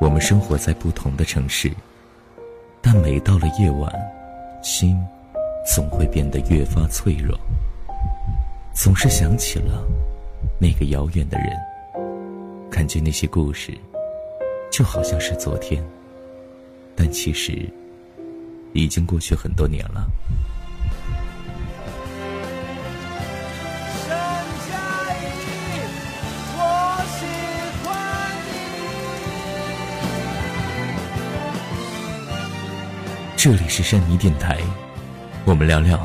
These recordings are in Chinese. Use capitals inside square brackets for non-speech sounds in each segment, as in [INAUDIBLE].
我们生活在不同的城市，但每到了夜晚，心总会变得越发脆弱，总是想起了那个遥远的人，感觉那些故事就好像是昨天，但其实已经过去很多年了。这里是善妮电台，我们聊聊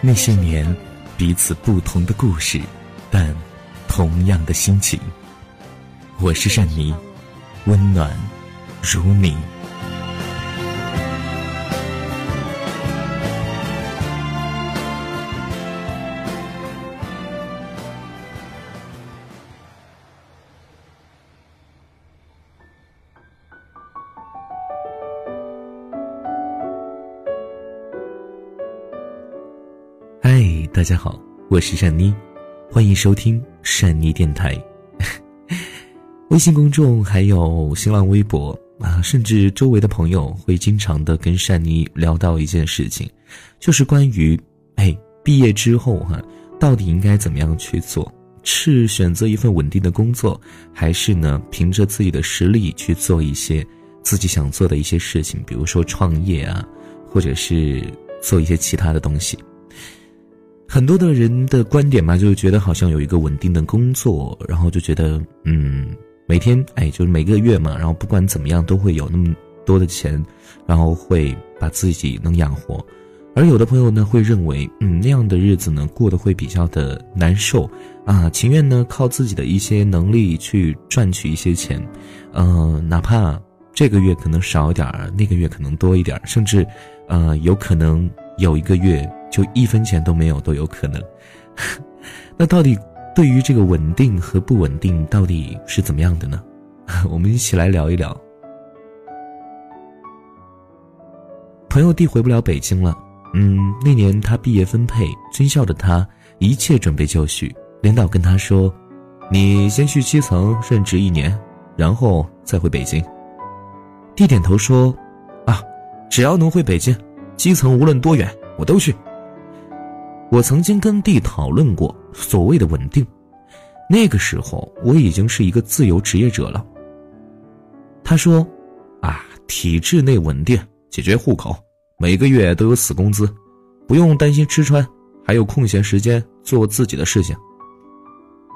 那些年彼此不同的故事，但同样的心情。我是善妮，温暖如你。大家好，我是善妮，欢迎收听善妮电台。[LAUGHS] 微信公众还有新浪微博啊，甚至周围的朋友会经常的跟善妮聊到一件事情，就是关于哎毕业之后哈，到底应该怎么样去做？是选择一份稳定的工作，还是呢凭着自己的实力去做一些自己想做的一些事情，比如说创业啊，或者是做一些其他的东西。很多的人的观点嘛，就是觉得好像有一个稳定的工作，然后就觉得，嗯，每天，哎，就是每个月嘛，然后不管怎么样都会有那么多的钱，然后会把自己能养活。而有的朋友呢，会认为，嗯，那样的日子呢，过得会比较的难受，啊，情愿呢靠自己的一些能力去赚取一些钱，嗯，哪怕这个月可能少一点儿，那个月可能多一点儿，甚至，呃，有可能有一个月。就一分钱都没有都有可能，[LAUGHS] 那到底对于这个稳定和不稳定到底是怎么样的呢？[LAUGHS] 我们一起来聊一聊。朋友弟回不了北京了，嗯，那年他毕业分配，军校的他一切准备就绪，领导跟他说：“你先去基层任职一年，然后再回北京。”弟点头说：“啊，只要能回北京，基层无论多远我都去。”我曾经跟弟讨论过所谓的稳定，那个时候我已经是一个自由职业者了。他说：“啊，体制内稳定，解决户口，每个月都有死工资，不用担心吃穿，还有空闲时间做自己的事情。”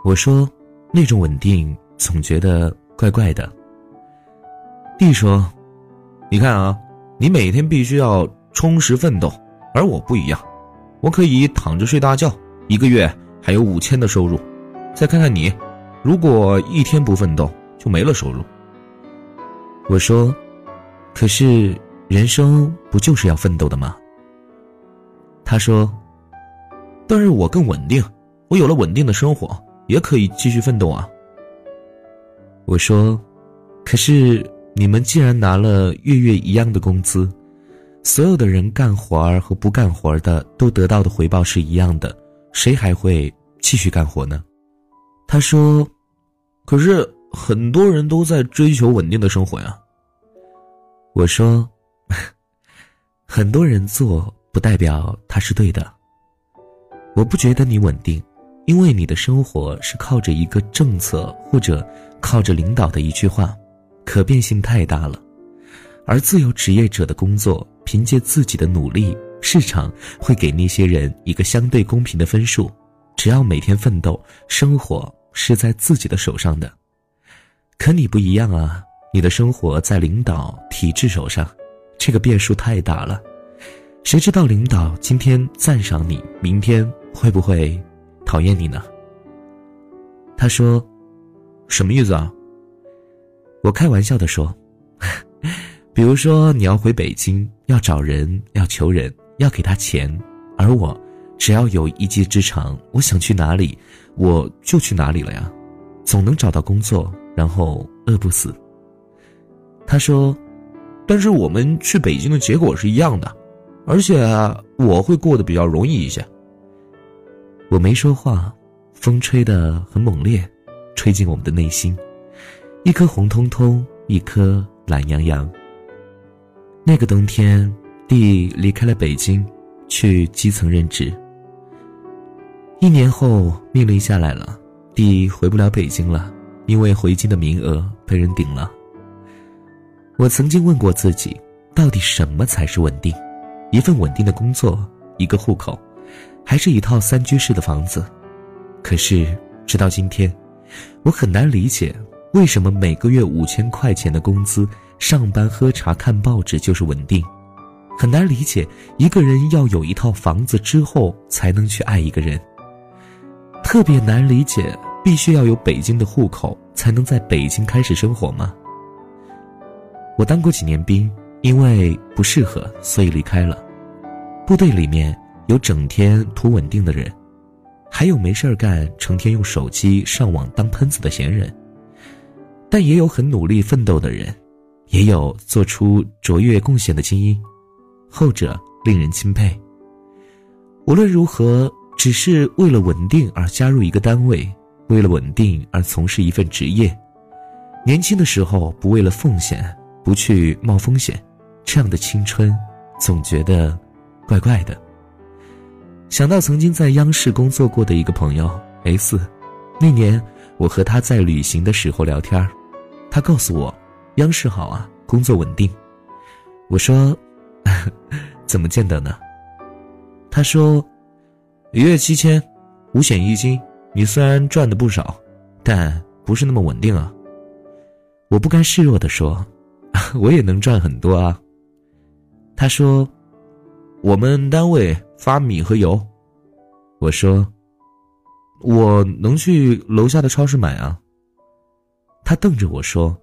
我说：“那种稳定总觉得怪怪的。”弟说：“你看啊，你每天必须要充实奋斗，而我不一样。”我可以躺着睡大觉，一个月还有五千的收入。再看看你，如果一天不奋斗，就没了收入。我说：“可是人生不就是要奋斗的吗？”他说：“但是我更稳定，我有了稳定的生活，也可以继续奋斗啊。”我说：“可是你们既然拿了月月一样的工资。”所有的人干活儿和不干活儿的都得到的回报是一样的，谁还会继续干活呢？他说：“可是很多人都在追求稳定的生活呀。”我说：“很多人做不代表他是对的。我不觉得你稳定，因为你的生活是靠着一个政策或者靠着领导的一句话，可变性太大了，而自由职业者的工作。”凭借自己的努力，市场会给那些人一个相对公平的分数。只要每天奋斗，生活是在自己的手上的。可你不一样啊，你的生活在领导体制手上，这个变数太大了。谁知道领导今天赞赏你，明天会不会讨厌你呢？他说：“什么意思啊？”我开玩笑的说。比如说，你要回北京，要找人，要求人，要给他钱，而我，只要有一技之长，我想去哪里，我就去哪里了呀，总能找到工作，然后饿不死。他说：“但是我们去北京的结果是一样的，而且我会过得比较容易一些。”我没说话，风吹得很猛烈，吹进我们的内心，一颗红彤彤。一颗懒洋洋。那个冬天，弟离开了北京，去基层任职。一年后，命令下来了，弟回不了北京了，因为回京的名额被人顶了。我曾经问过自己，到底什么才是稳定？一份稳定的工作，一个户口，还是一套三居室的房子？可是直到今天，我很难理解，为什么每个月五千块钱的工资，上班喝茶看报纸就是稳定？很难理解，一个人要有一套房子之后才能去爱一个人。特别难理解，必须要有北京的户口才能在北京开始生活吗？我当过几年兵，因为不适合，所以离开了。部队里面有整天图稳定的人，还有没事干、成天用手机上网当喷子的闲人。但也有很努力奋斗的人，也有做出卓越贡献的精英，后者令人钦佩。无论如何，只是为了稳定而加入一个单位，为了稳定而从事一份职业。年轻的时候不为了奉献。不去冒风险，这样的青春，总觉得怪怪的。想到曾经在央视工作过的一个朋友 S，那年我和他在旅行的时候聊天他告诉我，央视好啊，工作稳定。我说，[LAUGHS] 怎么见得呢？他说，一月七千，五险一金，你虽然赚的不少，但不是那么稳定啊。我不甘示弱的说。[LAUGHS] 我也能赚很多啊。他说：“我们单位发米和油。”我说：“我能去楼下的超市买啊。”他瞪着我说：“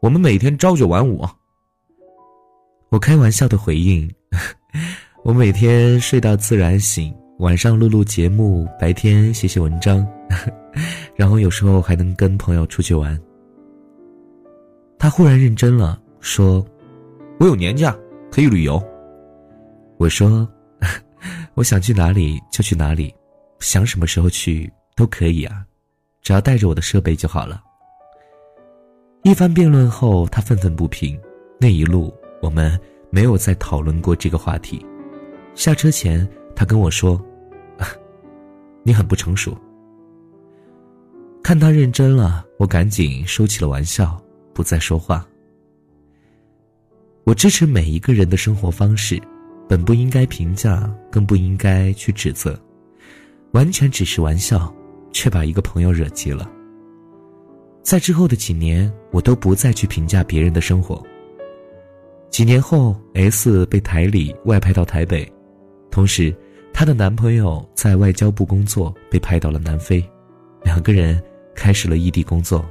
我们每天朝九晚五。”我开玩笑的回应：“ [LAUGHS] 我每天睡到自然醒，晚上录录节目，白天写写文章，[LAUGHS] 然后有时候还能跟朋友出去玩。”他忽然认真了，说：“我有年假，可以旅游。”我说：“ [LAUGHS] 我想去哪里就去哪里，想什么时候去都可以啊，只要带着我的设备就好了。”一番辩论后，他愤愤不平。那一路我们没有再讨论过这个话题。下车前，他跟我说：“你很不成熟。”看他认真了，我赶紧收起了玩笑。不再说话。我支持每一个人的生活方式，本不应该评价，更不应该去指责，完全只是玩笑，却把一个朋友惹急了。在之后的几年，我都不再去评价别人的生活。几年后，S 被台里外派到台北，同时，她的男朋友在外交部工作，被派到了南非，两个人开始了异地工作。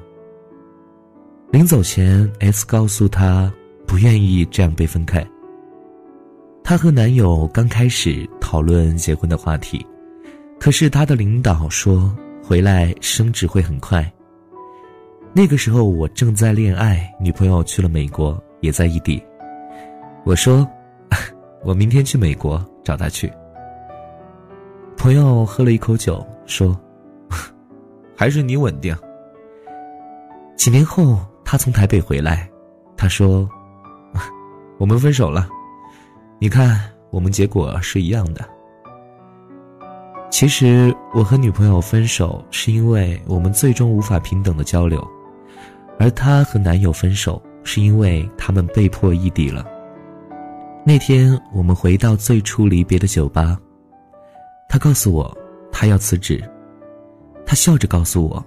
临走前，S 告诉他不愿意这样被分开。她和男友刚开始讨论结婚的话题，可是她的领导说回来升职会很快。那个时候我正在恋爱，女朋友去了美国，也在异地。我说，[LAUGHS] 我明天去美国找他去。朋友喝了一口酒，说，[LAUGHS] 还是你稳定。几年后。他从台北回来，他说：“ [LAUGHS] 我们分手了，你看我们结果是一样的。”其实我和女朋友分手是因为我们最终无法平等的交流，而她和男友分手是因为他们被迫异地了。那天我们回到最初离别的酒吧，她告诉我她要辞职，他笑着告诉我，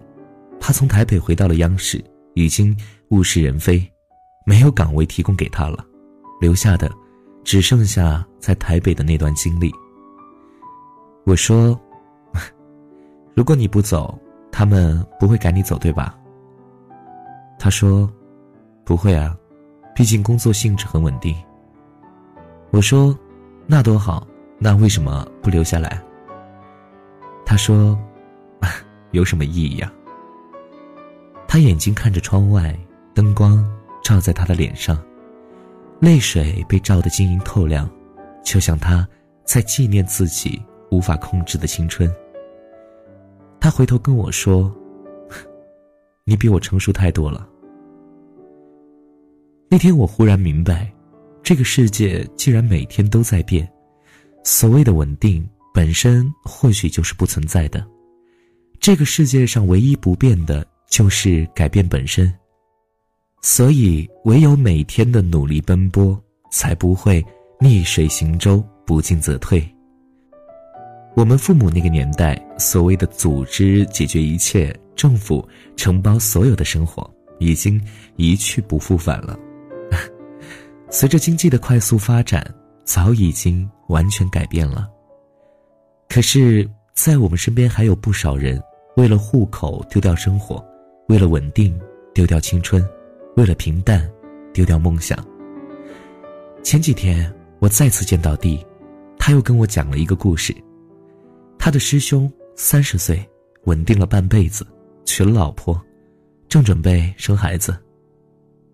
他从台北回到了央视。已经物是人非，没有岗位提供给他了，留下的只剩下在台北的那段经历。我说：“ [LAUGHS] 如果你不走，他们不会赶你走，对吧？”他说：“不会啊，毕竟工作性质很稳定。”我说：“那多好，那为什么不留下来？”他说：“ [LAUGHS] 有什么意义呀？”他眼睛看着窗外，灯光照在他的脸上，泪水被照得晶莹透亮，就像他在纪念自己无法控制的青春。他回头跟我说：“ [LAUGHS] 你比我成熟太多了。”那天我忽然明白，这个世界既然每天都在变，所谓的稳定本身或许就是不存在的。这个世界上唯一不变的就是改变本身。所以，唯有每天的努力奔波，才不会逆水行舟，不进则退。我们父母那个年代，所谓的组织解决一切，政府承包所有的生活，已经一去不复返了。随着经济的快速发展，早已经完全改变了。可是，在我们身边还有不少人，为了户口丢掉生活，为了稳定丢掉青春，为了平淡丢掉梦想。前几天我再次见到弟，他又跟我讲了一个故事。他的师兄三十岁，稳定了半辈子，娶了老婆，正准备生孩子。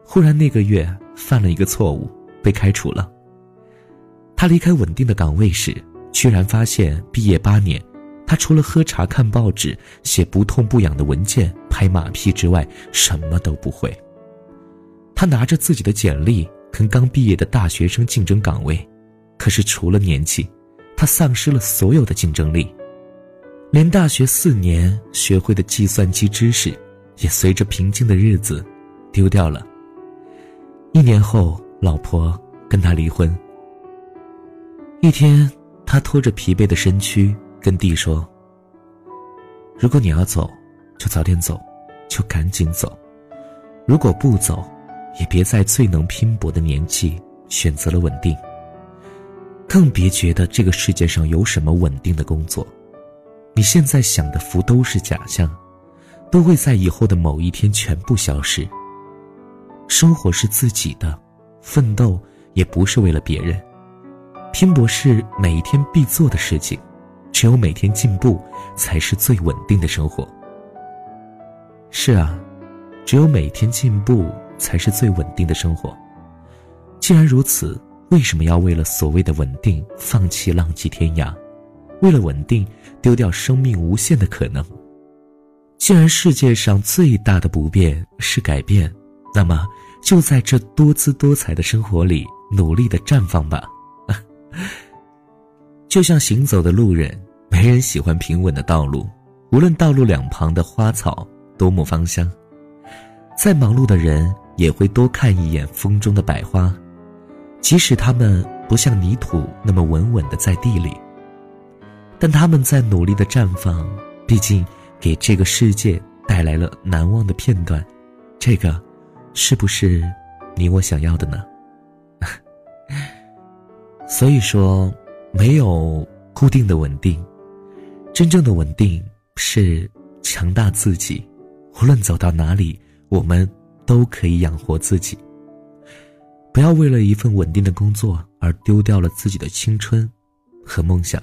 忽然那个月犯了一个错误，被开除了。他离开稳定的岗位时，居然发现毕业八年，他除了喝茶、看报纸、写不痛不痒的文件、拍马屁之外，什么都不会。他拿着自己的简历跟刚毕业的大学生竞争岗位，可是除了年纪，他丧失了所有的竞争力。连大学四年学会的计算机知识，也随着平静的日子丢掉了。一年后，老婆跟他离婚。一天，他拖着疲惫的身躯跟弟说：“如果你要走，就早点走，就赶紧走；如果不走，也别在最能拼搏的年纪选择了稳定。更别觉得这个世界上有什么稳定的工作。你现在想的福都是假象，都会在以后的某一天全部消失。”生活是自己的，奋斗也不是为了别人，拼搏是每一天必做的事情，只有每天进步，才是最稳定的生活。是啊，只有每天进步，才是最稳定的生活。既然如此，为什么要为了所谓的稳定，放弃浪迹天涯？为了稳定，丢掉生命无限的可能？既然世界上最大的不变是改变。那么，就在这多姿多彩的生活里，努力的绽放吧。[LAUGHS] 就像行走的路人，没人喜欢平稳的道路，无论道路两旁的花草多么芳香。再忙碌的人，也会多看一眼风中的百花，即使它们不像泥土那么稳稳的在地里，但他们在努力的绽放，毕竟给这个世界带来了难忘的片段。这个。是不是你我想要的呢？[LAUGHS] 所以说，没有固定的稳定，真正的稳定是强大自己。无论走到哪里，我们都可以养活自己。不要为了一份稳定的工作而丢掉了自己的青春和梦想。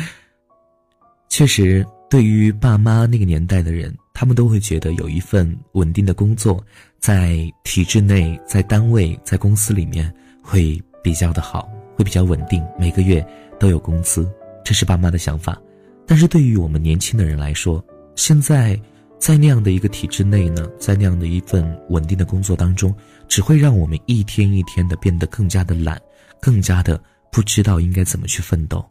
[LAUGHS] 确实，对于爸妈那个年代的人。他们都会觉得有一份稳定的工作，在体制内、在单位、在公司里面会比较的好，会比较稳定，每个月都有工资，这是爸妈的想法。但是对于我们年轻的人来说，现在在那样的一个体制内呢，在那样的一份稳定的工作当中，只会让我们一天一天的变得更加的懒，更加的不知道应该怎么去奋斗。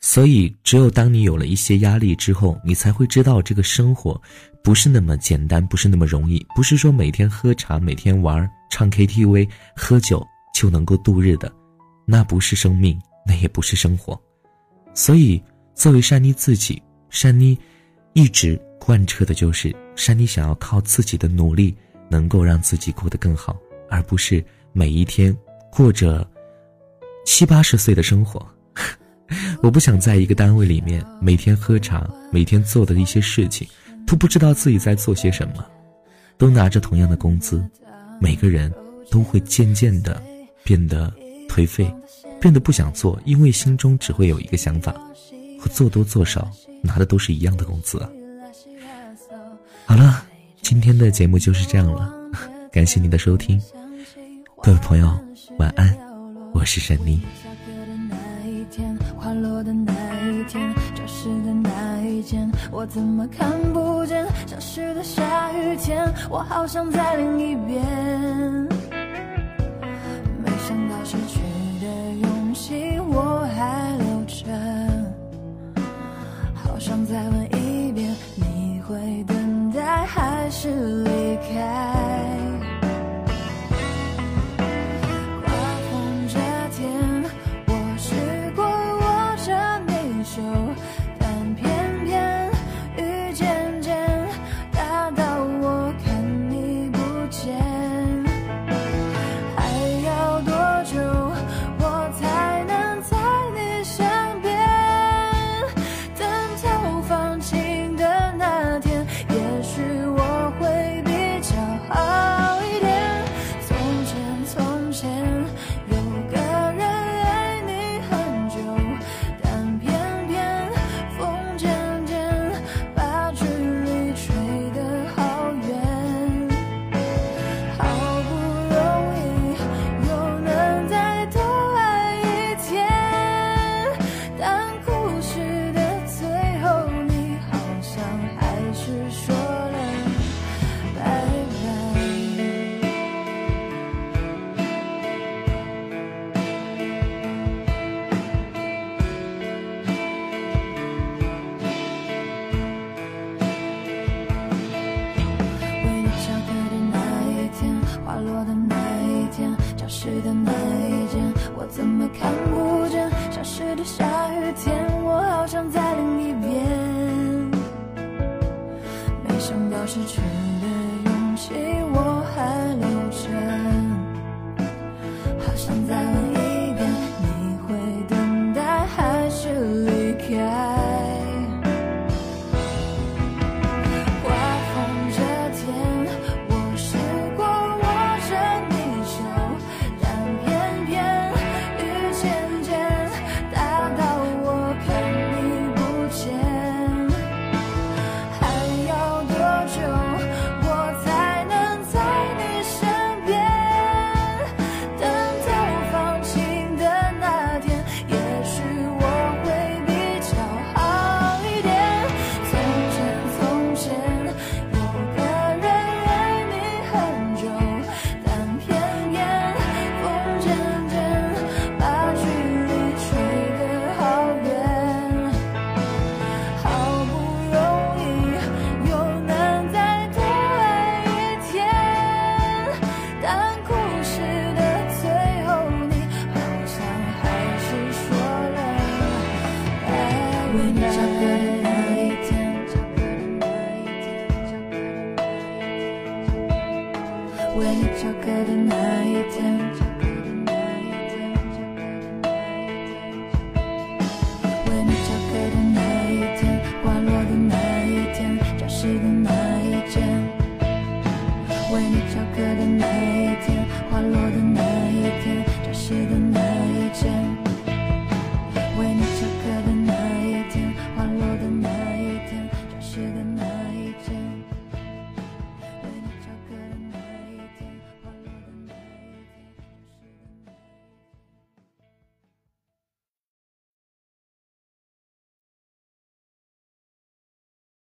所以，只有当你有了一些压力之后，你才会知道这个生活不是那么简单，不是那么容易，不是说每天喝茶、每天玩、唱 KTV、喝酒就能够度日的，那不是生命，那也不是生活。所以，作为珊妮自己，珊妮一直贯彻的就是珊妮想要靠自己的努力，能够让自己过得更好，而不是每一天过着七八十岁的生活。[LAUGHS] 我不想在一个单位里面每天喝茶，每天做的一些事情，都不知道自己在做些什么，都拿着同样的工资，每个人都会渐渐的变得颓废，变得不想做，因为心中只会有一个想法：我做多做少拿的都是一样的工资啊。好了，今天的节目就是这样了，感谢您的收听，各位朋友晚安，我是沈妮。的那一天，消失的那一间，我怎么看不见？消失的下雨天，我好想再淋一遍。没想到失去的勇气我还留着，好想再问一。